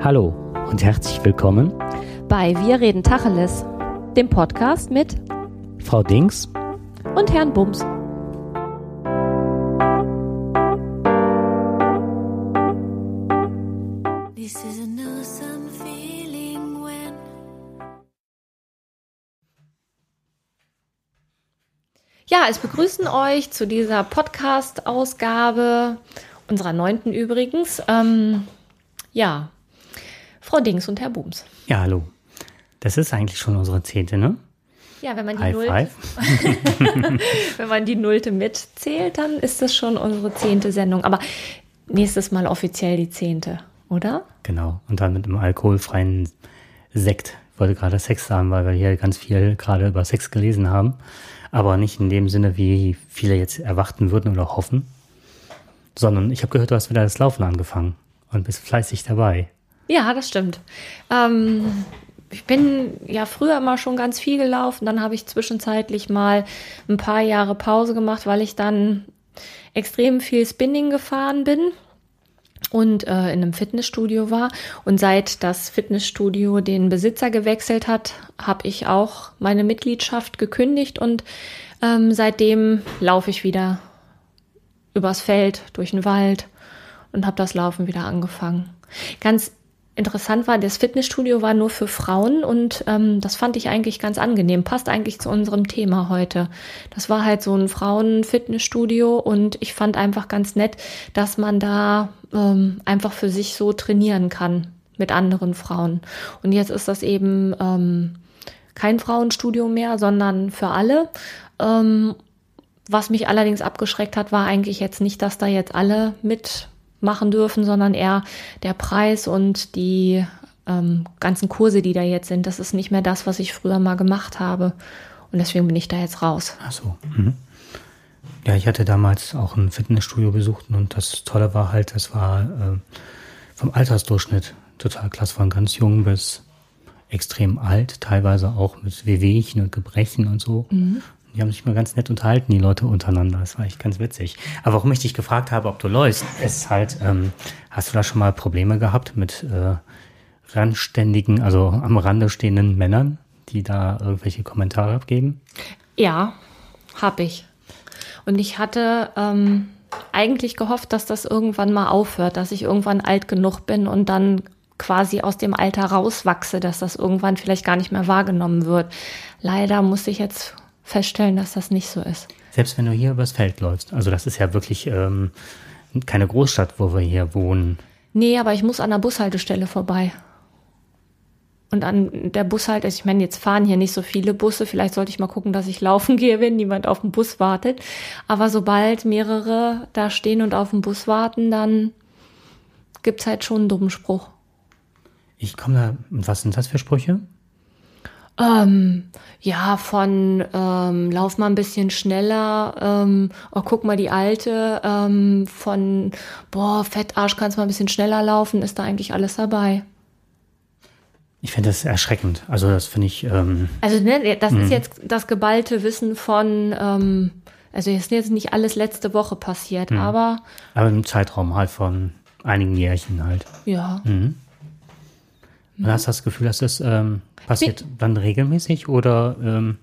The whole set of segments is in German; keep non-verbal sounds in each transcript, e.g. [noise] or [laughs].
Hallo und herzlich willkommen bei Wir reden Tacheles, dem Podcast mit Frau Dings und Herrn Bums. Ja, es begrüßen euch zu dieser Podcast-Ausgabe, unserer neunten übrigens. Ähm, ja, Frau Dings und Herr Booms. Ja, hallo. Das ist eigentlich schon unsere zehnte, ne? Ja, wenn man die Nullte, [laughs] wenn man die Nullte mitzählt, dann ist das schon unsere zehnte Sendung. Aber nächstes Mal offiziell die zehnte, oder? Genau. Und dann mit einem alkoholfreien Sekt. Ich wollte gerade Sex sagen, weil wir hier ganz viel gerade über Sex gelesen haben. Aber nicht in dem Sinne, wie viele jetzt erwarten würden oder hoffen. Sondern ich habe gehört, du hast wieder das Laufen angefangen und bist fleißig dabei. Ja, das stimmt. Ähm, ich bin ja früher immer schon ganz viel gelaufen. Dann habe ich zwischenzeitlich mal ein paar Jahre Pause gemacht, weil ich dann extrem viel Spinning gefahren bin und äh, in einem Fitnessstudio war. Und seit das Fitnessstudio den Besitzer gewechselt hat, habe ich auch meine Mitgliedschaft gekündigt und ähm, seitdem laufe ich wieder übers Feld, durch den Wald und habe das Laufen wieder angefangen. Ganz interessant war, das Fitnessstudio war nur für Frauen und ähm, das fand ich eigentlich ganz angenehm. Passt eigentlich zu unserem Thema heute. Das war halt so ein Frauen-Fitnessstudio und ich fand einfach ganz nett, dass man da ähm, einfach für sich so trainieren kann mit anderen Frauen. Und jetzt ist das eben ähm, kein Frauenstudio mehr, sondern für alle. Ähm, was mich allerdings abgeschreckt hat, war eigentlich jetzt nicht, dass da jetzt alle mit machen dürfen, sondern eher der Preis und die ähm, ganzen Kurse, die da jetzt sind. Das ist nicht mehr das, was ich früher mal gemacht habe. Und deswegen bin ich da jetzt raus. Ach so. Mhm. Ja, ich hatte damals auch ein Fitnessstudio besucht und das Tolle war halt, das war äh, vom Altersdurchschnitt total klasse, von ganz jung bis extrem alt, teilweise auch mit Wehwehchen und Gebrechen und so. Mhm. Die haben sich mal ganz nett unterhalten, die Leute untereinander. Das war echt ganz witzig. Aber warum ich dich gefragt habe, ob du läufst, ist halt, ähm, hast du da schon mal Probleme gehabt mit äh, randständigen, also am Rande stehenden Männern, die da irgendwelche Kommentare abgeben? Ja, habe ich. Und ich hatte ähm, eigentlich gehofft, dass das irgendwann mal aufhört, dass ich irgendwann alt genug bin und dann quasi aus dem Alter rauswachse, dass das irgendwann vielleicht gar nicht mehr wahrgenommen wird. Leider muss ich jetzt feststellen, dass das nicht so ist. Selbst wenn du hier übers Feld läufst. Also das ist ja wirklich ähm, keine Großstadt, wo wir hier wohnen. Nee, aber ich muss an der Bushaltestelle vorbei. Und an der Bushaltestelle, ich meine, jetzt fahren hier nicht so viele Busse. Vielleicht sollte ich mal gucken, dass ich laufen [laughs] gehe, wenn niemand auf den Bus wartet. Aber sobald mehrere da stehen und auf den Bus warten, dann gibt's halt schon einen dummen Spruch. Ich komme da, was sind das für Sprüche? Ähm, ja, von ähm, lauf mal ein bisschen schneller, ähm, oh, guck mal die alte, ähm, von boah, Fettarsch, kannst mal ein bisschen schneller laufen, ist da eigentlich alles dabei. Ich finde das erschreckend. Also das finde ich. Ähm, also ne, das ist mhm. jetzt das geballte Wissen von, ähm, also ist jetzt nicht alles letzte Woche passiert, mhm. aber. Aber im Zeitraum halt von einigen Jährchen halt. Ja. Mhm. Und hast du das Gefühl, dass das ähm, passiert dann regelmäßig oder ähm,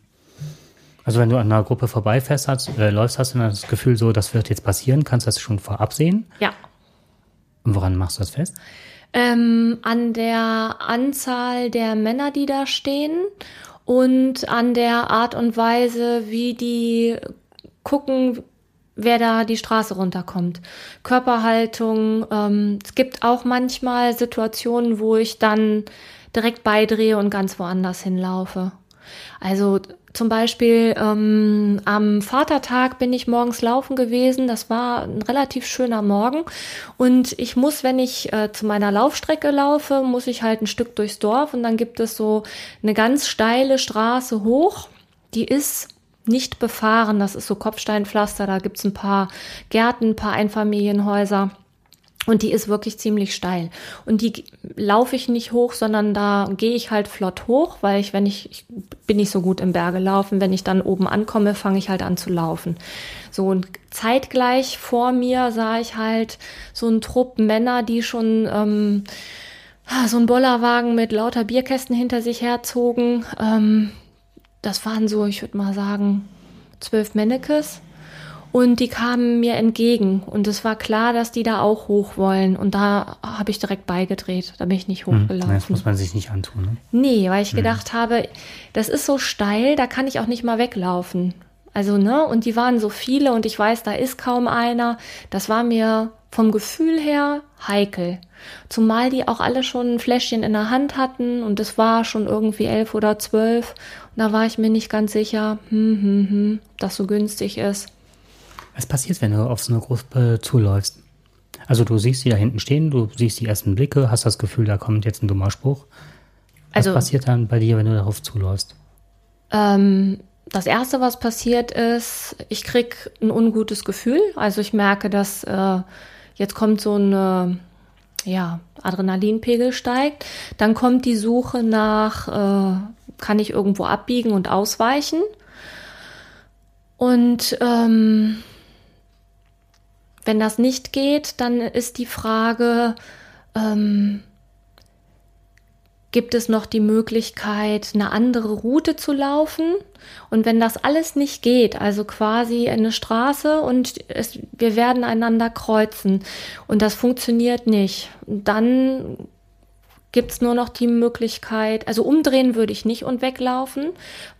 also wenn du an einer Gruppe vorbeifährst, hast, äh, läufst, hast du dann das Gefühl so, das wird jetzt passieren, kannst du das schon vorab sehen? Ja. Und woran machst du das fest? Ähm, an der Anzahl der Männer, die da stehen und an der Art und Weise, wie die gucken, wer da die Straße runterkommt. Körperhaltung. Ähm, es gibt auch manchmal Situationen, wo ich dann direkt beidrehe und ganz woanders hinlaufe. Also zum Beispiel ähm, am Vatertag bin ich morgens laufen gewesen. Das war ein relativ schöner Morgen. Und ich muss, wenn ich äh, zu meiner Laufstrecke laufe, muss ich halt ein Stück durchs Dorf und dann gibt es so eine ganz steile Straße hoch. Die ist nicht befahren. Das ist so Kopfsteinpflaster. Da gibt's ein paar Gärten, ein paar Einfamilienhäuser. Und die ist wirklich ziemlich steil. Und die laufe ich nicht hoch, sondern da gehe ich halt flott hoch, weil ich, wenn ich, ich bin nicht so gut im Berge laufen, wenn ich dann oben ankomme, fange ich halt an zu laufen. So und zeitgleich vor mir sah ich halt so einen Trupp Männer, die schon ähm, so einen Bollerwagen mit lauter Bierkästen hinter sich herzogen. Ähm, das waren so, ich würde mal sagen, zwölf Mannekes. Und die kamen mir entgegen. Und es war klar, dass die da auch hoch wollen. Und da habe ich direkt beigedreht. Da bin ich nicht hm, hochgelaufen. das muss man sich nicht antun. Ne? Nee, weil ich hm. gedacht habe, das ist so steil, da kann ich auch nicht mal weglaufen. Also, ne, und die waren so viele und ich weiß, da ist kaum einer. Das war mir vom Gefühl her heikel. Zumal die auch alle schon ein Fläschchen in der Hand hatten und es war schon irgendwie elf oder zwölf. Und da war ich mir nicht ganz sicher, hm, hm, hm, dass so günstig ist. Was passiert, wenn du auf so eine Gruppe zuläufst? Also du siehst sie da hinten stehen, du siehst die ersten Blicke, hast das Gefühl, da kommt jetzt ein dummer Spruch. Was also, passiert dann bei dir, wenn du darauf zuläufst? Ähm, das erste, was passiert ist, ich krieg ein ungutes Gefühl. Also ich merke, dass äh, jetzt kommt so ein äh, ja, Adrenalinpegel steigt. Dann kommt die Suche nach, äh, kann ich irgendwo abbiegen und ausweichen? Und ähm, wenn das nicht geht, dann ist die Frage, ähm, gibt es noch die Möglichkeit, eine andere Route zu laufen. Und wenn das alles nicht geht, also quasi eine Straße und es, wir werden einander kreuzen und das funktioniert nicht, dann gibt es nur noch die Möglichkeit, also umdrehen würde ich nicht und weglaufen,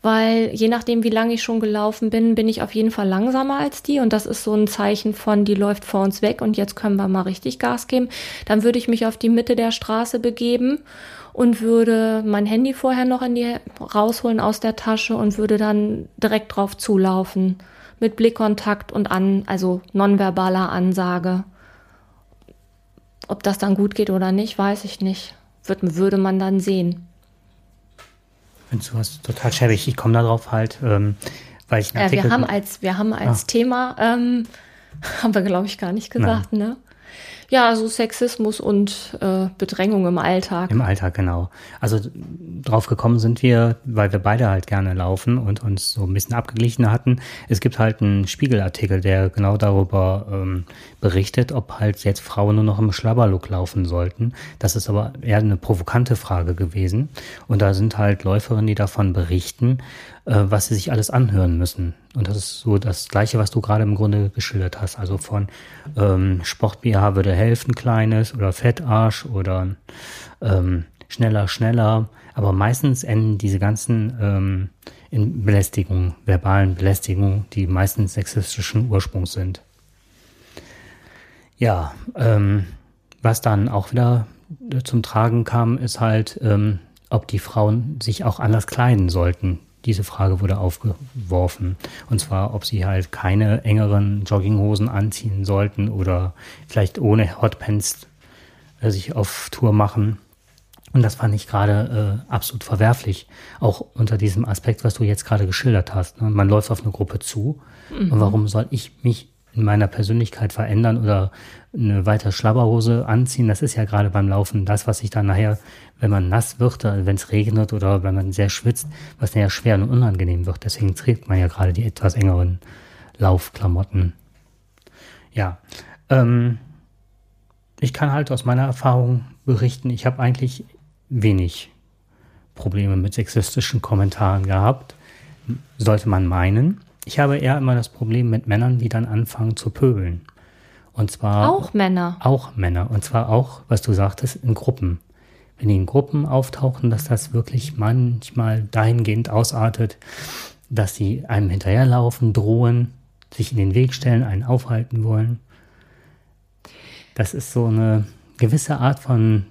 weil je nachdem, wie lange ich schon gelaufen bin, bin ich auf jeden Fall langsamer als die und das ist so ein Zeichen von, die läuft vor uns weg und jetzt können wir mal richtig Gas geben. Dann würde ich mich auf die Mitte der Straße begeben und würde mein Handy vorher noch in die rausholen aus der Tasche und würde dann direkt drauf zulaufen mit Blickkontakt und an, also nonverbaler Ansage. Ob das dann gut geht oder nicht, weiß ich nicht. Würde, würde man dann sehen. Findest du was total schäbig? Ich komme darauf halt, ähm, weil ich ja, wir haben als wir haben als ah. Thema ähm, [laughs] haben wir glaube ich gar nicht gesagt, Nein. ne? Ja, also Sexismus und äh, Bedrängung im Alltag. Im Alltag, genau. Also drauf gekommen sind wir, weil wir beide halt gerne laufen und uns so ein bisschen abgeglichen hatten. Es gibt halt einen Spiegelartikel, der genau darüber ähm, berichtet, ob halt jetzt Frauen nur noch im Schlabberlook laufen sollten. Das ist aber eher eine provokante Frage gewesen. Und da sind halt Läuferinnen, die davon berichten, äh, was sie sich alles anhören müssen. Und das ist so das Gleiche, was du gerade im Grunde geschildert hast. Also von ähm, Sport BH würde helfen, kleines oder Fettarsch oder ähm, schneller, schneller. Aber meistens enden diese ganzen ähm, in Belästigung, verbalen Belästigungen, die meistens sexistischen Ursprungs sind. Ja, ähm, was dann auch wieder zum Tragen kam, ist halt, ähm, ob die Frauen sich auch anders kleiden sollten. Diese Frage wurde aufgeworfen. Und zwar, ob sie halt keine engeren Jogginghosen anziehen sollten oder vielleicht ohne Hotpants äh, sich auf Tour machen. Und das fand ich gerade äh, absolut verwerflich. Auch unter diesem Aspekt, was du jetzt gerade geschildert hast. Ne? Man läuft auf eine Gruppe zu. Mhm. Und warum soll ich mich in meiner Persönlichkeit verändern oder eine weiter Schlabberhose anziehen. Das ist ja gerade beim Laufen das, was sich dann nachher, wenn man nass wird, wenn es regnet oder wenn man sehr schwitzt, was nachher schwer und unangenehm wird. Deswegen trägt man ja gerade die etwas engeren Laufklamotten. Ja, ähm, ich kann halt aus meiner Erfahrung berichten, ich habe eigentlich wenig Probleme mit sexistischen Kommentaren gehabt, sollte man meinen. Ich habe eher immer das Problem mit Männern, die dann anfangen zu pöbeln. Und zwar. Auch Männer. Auch Männer. Und zwar auch, was du sagtest, in Gruppen. Wenn die in Gruppen auftauchen, dass das wirklich manchmal dahingehend ausartet, dass sie einem hinterherlaufen, drohen, sich in den Weg stellen, einen aufhalten wollen. Das ist so eine gewisse Art von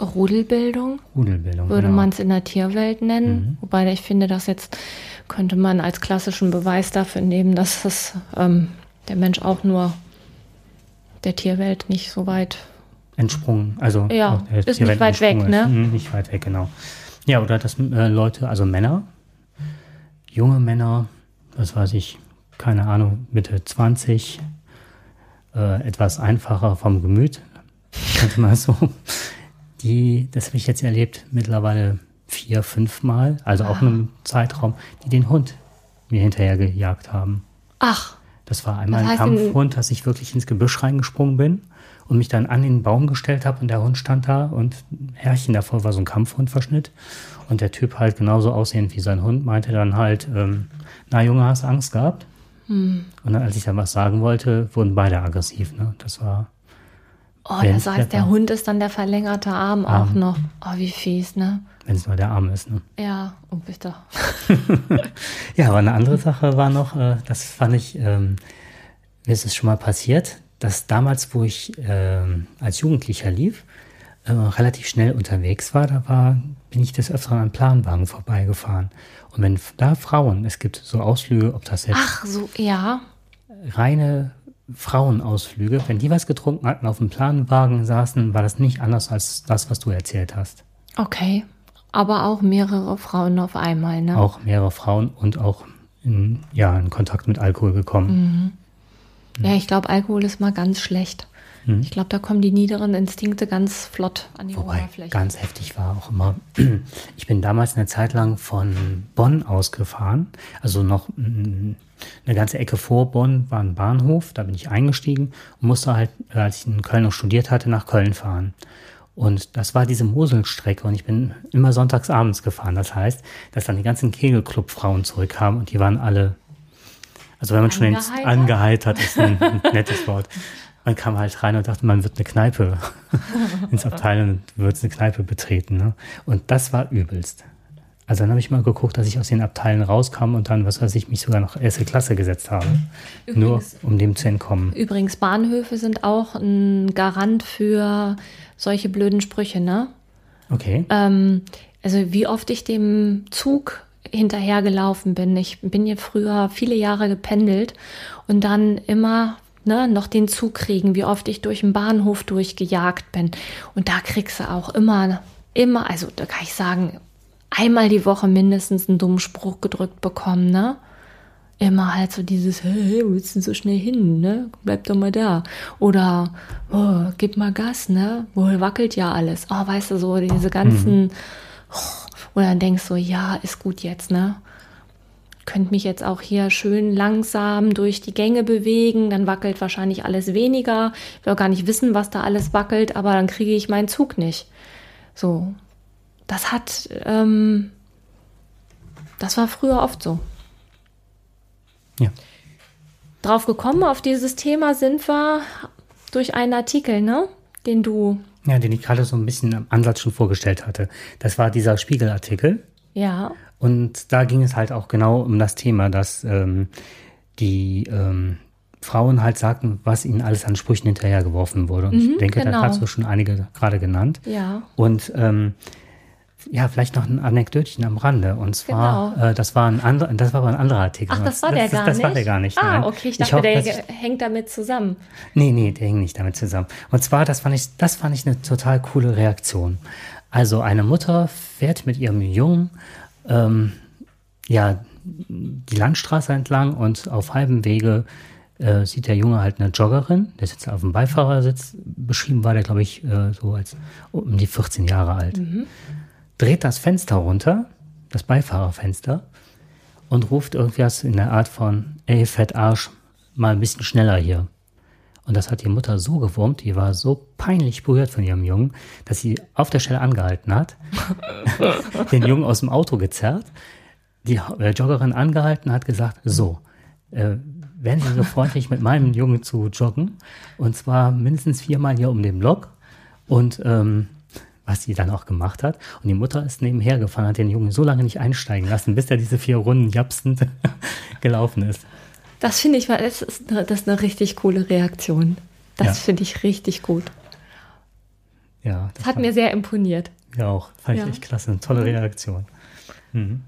Rudelbildung. Rudelbildung. Würde genau. man es in der Tierwelt nennen. Mhm. Wobei ich finde, dass jetzt könnte man als klassischen Beweis dafür nehmen, dass das, ähm, der Mensch auch nur der Tierwelt nicht so weit entsprungen. Also ja, ist nicht weit weg, ne? Mhm, nicht weit weg, genau. Ja, oder dass äh, Leute, also Männer, junge Männer, was weiß ich, keine Ahnung, Mitte 20, äh, etwas einfacher vom Gemüt, [laughs] könnte man so, die, das habe ich jetzt erlebt, mittlerweile vier, fünf Mal, also auch in einem Zeitraum, die den Hund mir hinterher gejagt haben. Ach. Das war einmal das heißt ein Kampfhund, dass ich wirklich ins Gebüsch reingesprungen bin und mich dann an den Baum gestellt habe und der Hund stand da und Herrchen davor war so ein Kampfhundverschnitt und der Typ halt genauso aussehend wie sein Hund meinte dann halt, ähm, na Junge, hast Angst gehabt? Hm. Und dann, als ich dann was sagen wollte, wurden beide aggressiv. Ne? Das war. Oh, das heißt, der Hund ist dann der verlängerte Arm, Arm. auch noch. Oh, wie fies, ne? Wenn es nur der Arm ist, ne? Ja, oh bitte. [laughs] ja, aber eine andere Sache war noch, äh, das fand ich, ähm, mir ist es schon mal passiert, dass damals, wo ich äh, als Jugendlicher lief, äh, relativ schnell unterwegs war, da war, bin ich des Öfteren an Planwagen vorbeigefahren. Und wenn da Frauen, es gibt so Ausflüge, ob das jetzt. Ach, so, ja. Reine Frauenausflüge, wenn die was getrunken hatten, auf dem Planwagen saßen, war das nicht anders als das, was du erzählt hast. Okay. Aber auch mehrere Frauen auf einmal, ne? Auch mehrere Frauen und auch in, ja, in Kontakt mit Alkohol gekommen. Mhm. Ja, ich glaube, Alkohol ist mal ganz schlecht. Mhm. Ich glaube, da kommen die niederen Instinkte ganz flott an die Wobei, Oberfläche. Ganz heftig war auch immer. [clears throat] Ich bin damals eine Zeit lang von Bonn ausgefahren, also noch mm, eine ganze Ecke vor Bonn war ein Bahnhof, da bin ich eingestiegen und musste halt, als ich in Köln noch studiert hatte, nach Köln fahren. Und das war diese Moselstrecke und ich bin immer sonntags abends gefahren. Das heißt, dass dann die ganzen Kegelclub-Frauen zurückkamen und die waren alle, also wenn man schon ins, angeheitert ist ein, ein nettes Wort. Man kam halt rein und dachte, man wird eine Kneipe [laughs] ins Abteil und wird eine Kneipe betreten. Ne? Und das war übelst. Also dann habe ich mal geguckt, dass ich aus den Abteilen rauskam und dann, was weiß ich, mich sogar noch erste Klasse gesetzt habe. Übrigens, nur um dem zu entkommen. Übrigens, Bahnhöfe sind auch ein Garant für solche blöden Sprüche, ne? Okay. Ähm, also wie oft ich dem Zug hinterhergelaufen bin. Ich bin hier früher viele Jahre gependelt und dann immer ne, noch den Zug kriegen, wie oft ich durch den Bahnhof durchgejagt bin. Und da kriegst du auch immer, immer, also da kann ich sagen, einmal die Woche mindestens einen dummen Spruch gedrückt bekommen, ne? Immer halt so dieses, hey, wo willst du so schnell hin, ne? Bleib doch mal da. Oder, oh, gib mal Gas, ne? Wohl wackelt ja alles. Oh, weißt du, so diese ganzen, mhm. oh, und dann denkst du, ja, ist gut jetzt, ne? Könnt mich jetzt auch hier schön langsam durch die Gänge bewegen, dann wackelt wahrscheinlich alles weniger. Ich will auch gar nicht wissen, was da alles wackelt, aber dann kriege ich meinen Zug nicht. So, das hat, ähm, das war früher oft so. Ja. Drauf gekommen, auf dieses Thema sind wir durch einen Artikel, ne? Den du. Ja, den ich gerade so ein bisschen am Ansatz schon vorgestellt hatte. Das war dieser Spiegelartikel. Ja. Und da ging es halt auch genau um das Thema, dass ähm, die ähm, Frauen halt sagten, was ihnen alles an Sprüchen hinterhergeworfen wurde. Und mhm, ich denke, genau. da hast du schon einige gerade genannt. Ja. Und ähm, ja, vielleicht noch ein Anekdötchen am Rande. Und zwar, genau. äh, das war ein anderer, das war aber ein anderer Artikel. Ach, das war der das, gar das, nicht? Das war der gar nicht. Ah, nein. okay, ich dachte, ich hoffe, der hängt damit zusammen. Nee, nee, der hängt nicht damit zusammen. Und zwar, das fand ich, das fand ich eine total coole Reaktion. Also eine Mutter fährt mit ihrem Jungen, ähm, ja, die Landstraße entlang und auf halbem Wege äh, sieht der Junge halt eine Joggerin, der sitzt auf dem Beifahrersitz. Beschrieben war der, glaube ich, äh, so als um die 14 Jahre alt. Mhm dreht das Fenster runter, das Beifahrerfenster, und ruft irgendwas in der Art von, ey, Fett Arsch, mal ein bisschen schneller hier. Und das hat die Mutter so gewurmt, die war so peinlich berührt von ihrem Jungen, dass sie auf der Stelle angehalten hat, [laughs] den Jungen aus dem Auto gezerrt, die äh, Joggerin angehalten hat gesagt, so, äh, wären Sie so freundlich, mit meinem Jungen zu joggen, und zwar mindestens viermal hier um den Block und ähm, was sie dann auch gemacht hat. Und die Mutter ist nebenher gefahren, hat den Jungen so lange nicht einsteigen lassen, bis er diese vier Runden japsend [laughs] gelaufen ist. Das finde ich, das ist, eine, das ist eine richtig coole Reaktion. Das ja. finde ich richtig gut. Ja. Das, das hat mir sehr imponiert. Ja, auch. Fand ja. ich echt klasse. Eine tolle mhm. Reaktion. Mhm.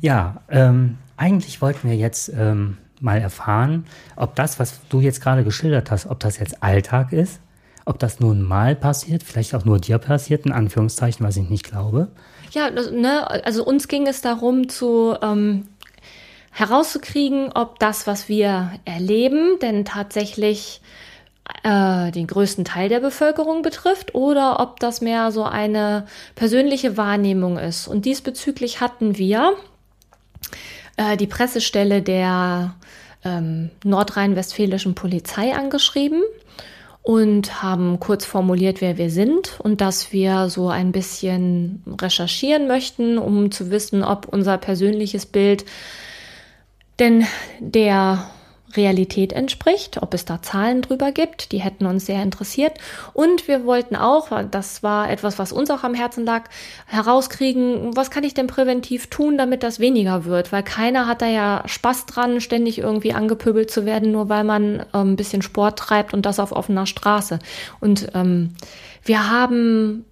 Ja, ähm, eigentlich wollten wir jetzt ähm, mal erfahren, ob das, was du jetzt gerade geschildert hast, ob das jetzt Alltag ist ob das nun mal passiert, vielleicht auch nur dir passiert, in Anführungszeichen, was ich nicht glaube. Ja, ne, also uns ging es darum zu ähm, herauszukriegen, ob das, was wir erleben, denn tatsächlich äh, den größten Teil der Bevölkerung betrifft oder ob das mehr so eine persönliche Wahrnehmung ist. Und diesbezüglich hatten wir äh, die Pressestelle der ähm, nordrhein-westfälischen Polizei angeschrieben und haben kurz formuliert, wer wir sind und dass wir so ein bisschen recherchieren möchten, um zu wissen, ob unser persönliches Bild denn der Realität entspricht, ob es da Zahlen drüber gibt, die hätten uns sehr interessiert. Und wir wollten auch, das war etwas, was uns auch am Herzen lag, herauskriegen, was kann ich denn präventiv tun, damit das weniger wird, weil keiner hat da ja Spaß dran, ständig irgendwie angepöbelt zu werden, nur weil man ähm, ein bisschen Sport treibt und das auf offener Straße. Und ähm, wir haben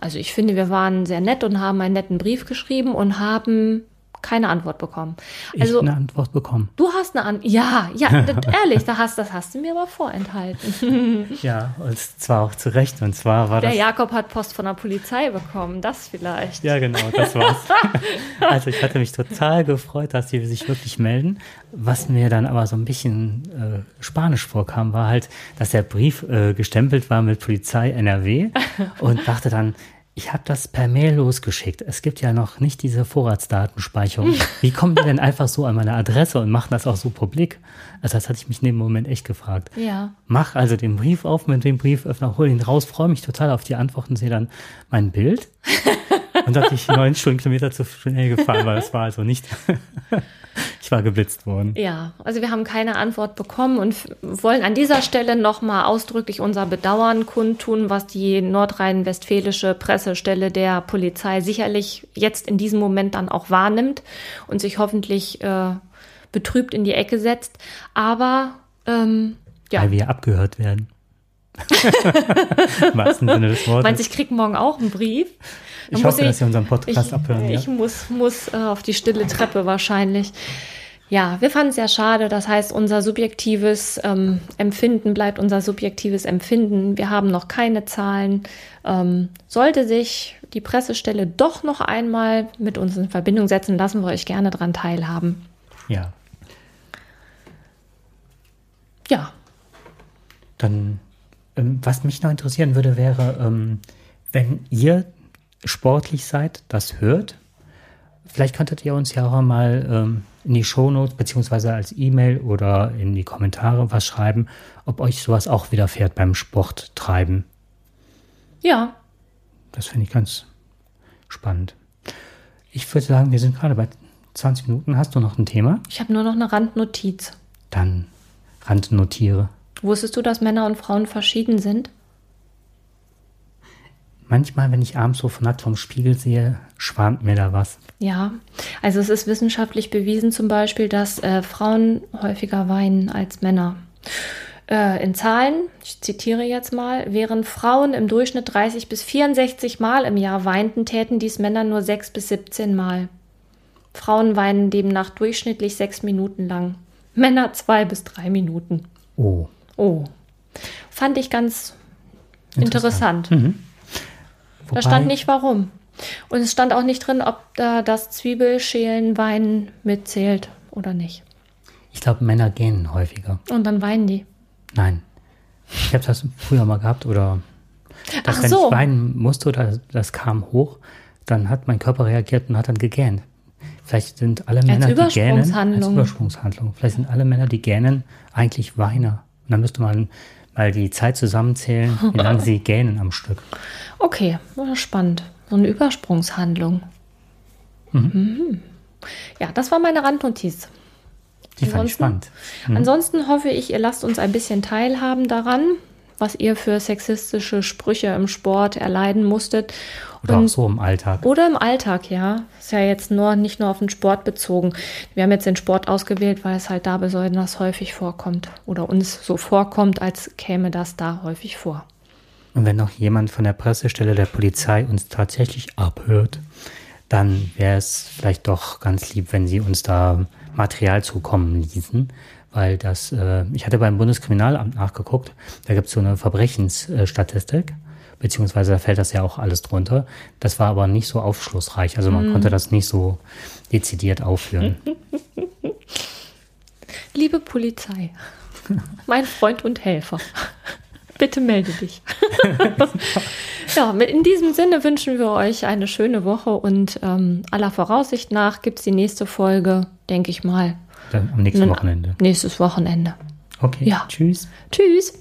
also ich finde, wir waren sehr nett und haben einen netten Brief geschrieben und haben keine Antwort bekommen. Also ich eine Antwort bekommen. Du hast eine Antwort. Ja, ja, [laughs] ehrlich, da hast, das hast du mir aber vorenthalten. [laughs] ja, und zwar auch zu Recht. Und zwar war der das. Der Jakob hat Post von der Polizei bekommen, das vielleicht. Ja, genau, das war's. [laughs] also ich hatte mich total gefreut, dass die sich wirklich melden. Was mir dann aber so ein bisschen äh, spanisch vorkam, war halt, dass der Brief äh, gestempelt war mit Polizei NRW und dachte dann, ich habe das per Mail losgeschickt. Es gibt ja noch nicht diese Vorratsdatenspeicherung. [laughs] Wie kommen die denn einfach so an meine Adresse und machen das auch so publik? Also das hatte ich mich in dem Moment echt gefragt. Ja. Mach also den Brief auf mit dem Brieföffner, hol ihn raus, freue mich total auf die Antworten, sehe dann mein Bild. [laughs] und dass ich neun Stundenkilometer zu schnell gefahren war, das war also nicht [laughs] ich war geblitzt worden. Ja, also wir haben keine Antwort bekommen und wollen an dieser Stelle nochmal ausdrücklich unser Bedauern kundtun, was die nordrhein-westfälische Pressestelle der Polizei sicherlich jetzt in diesem Moment dann auch wahrnimmt und sich hoffentlich äh, betrübt in die Ecke setzt. Aber ähm, ja. Weil wir abgehört werden. [laughs] Im wahrsten Sinne des Wortes. Meinst ich krieg morgen auch einen Brief? ich hoffe, ich, dass Sie unseren Podcast ich, abhören. Ich ja. muss, muss äh, auf die stille Treppe wahrscheinlich. Ja, wir fanden es sehr schade. Das heißt, unser subjektives ähm, Empfinden bleibt unser subjektives Empfinden. Wir haben noch keine Zahlen. Ähm, sollte sich die Pressestelle doch noch einmal mit uns in Verbindung setzen, lassen wir euch gerne daran teilhaben. Ja. Ja. Dann, ähm, was mich noch interessieren würde, wäre, ähm, wenn ihr sportlich seid, das hört, vielleicht könntet ihr uns ja auch mal ähm, in die Shownotes beziehungsweise als E-Mail oder in die Kommentare was schreiben, ob euch sowas auch widerfährt beim Sport treiben. Ja. Das finde ich ganz spannend. Ich würde sagen, wir sind gerade bei 20 Minuten. Hast du noch ein Thema? Ich habe nur noch eine Randnotiz. Dann randnotiere. Wusstest du, dass Männer und Frauen verschieden sind? Manchmal, wenn ich abends so nackt vom Spiegel sehe, schwant mir da was. Ja, also es ist wissenschaftlich bewiesen zum Beispiel, dass äh, Frauen häufiger weinen als Männer. Äh, in Zahlen, ich zitiere jetzt mal, während Frauen im Durchschnitt 30 bis 64 Mal im Jahr weinten, täten dies Männer nur 6 bis 17 Mal. Frauen weinen demnach durchschnittlich sechs Minuten lang. Männer zwei bis drei Minuten. Oh. Oh. Fand ich ganz interessant. interessant. Mhm. Wobei, da stand nicht warum. Und es stand auch nicht drin, ob da das Zwiebelschälen, Weinen mitzählt oder nicht. Ich glaube, Männer gähnen häufiger. Und dann weinen die. Nein. Ich habe das früher mal gehabt oder dass Ach wenn so. ich weinen musste oder das kam hoch, dann hat mein Körper reagiert und hat dann gegähnt. Vielleicht sind alle Männer, die gähnen, als Übersprungshandlung. Vielleicht sind alle Männer, die gähnen, eigentlich Weiner. Und dann müsste man mal die Zeit zusammenzählen, wie [laughs] lange sie gähnen am Stück. Okay, spannend. So eine Übersprungshandlung. Mhm. Mhm. Ja, das war meine Randnotiz. Die fand ich spannend. Mhm. Ansonsten hoffe ich, ihr lasst uns ein bisschen teilhaben daran, was ihr für sexistische Sprüche im Sport erleiden musstet. Oder Und, auch so im Alltag. Oder im Alltag, ja. Ist ja jetzt nur nicht nur auf den Sport bezogen. Wir haben jetzt den Sport ausgewählt, weil es halt da besonders häufig vorkommt. Oder uns so vorkommt, als käme das da häufig vor. Und wenn noch jemand von der Pressestelle der Polizei uns tatsächlich abhört, dann wäre es vielleicht doch ganz lieb, wenn Sie uns da Material zukommen ließen. Weil das, äh, ich hatte beim Bundeskriminalamt nachgeguckt, da gibt es so eine Verbrechensstatistik beziehungsweise da fällt das ja auch alles drunter. Das war aber nicht so aufschlussreich, also man mm. konnte das nicht so dezidiert aufführen. [laughs] Liebe Polizei, mein Freund und Helfer, bitte melde dich. [laughs] ja, in diesem Sinne wünschen wir euch eine schöne Woche und ähm, aller Voraussicht nach gibt es die nächste Folge, denke ich mal. Dann am nächsten Wochenende. Nächstes Wochenende. Okay. Ja. Tschüss. Tschüss.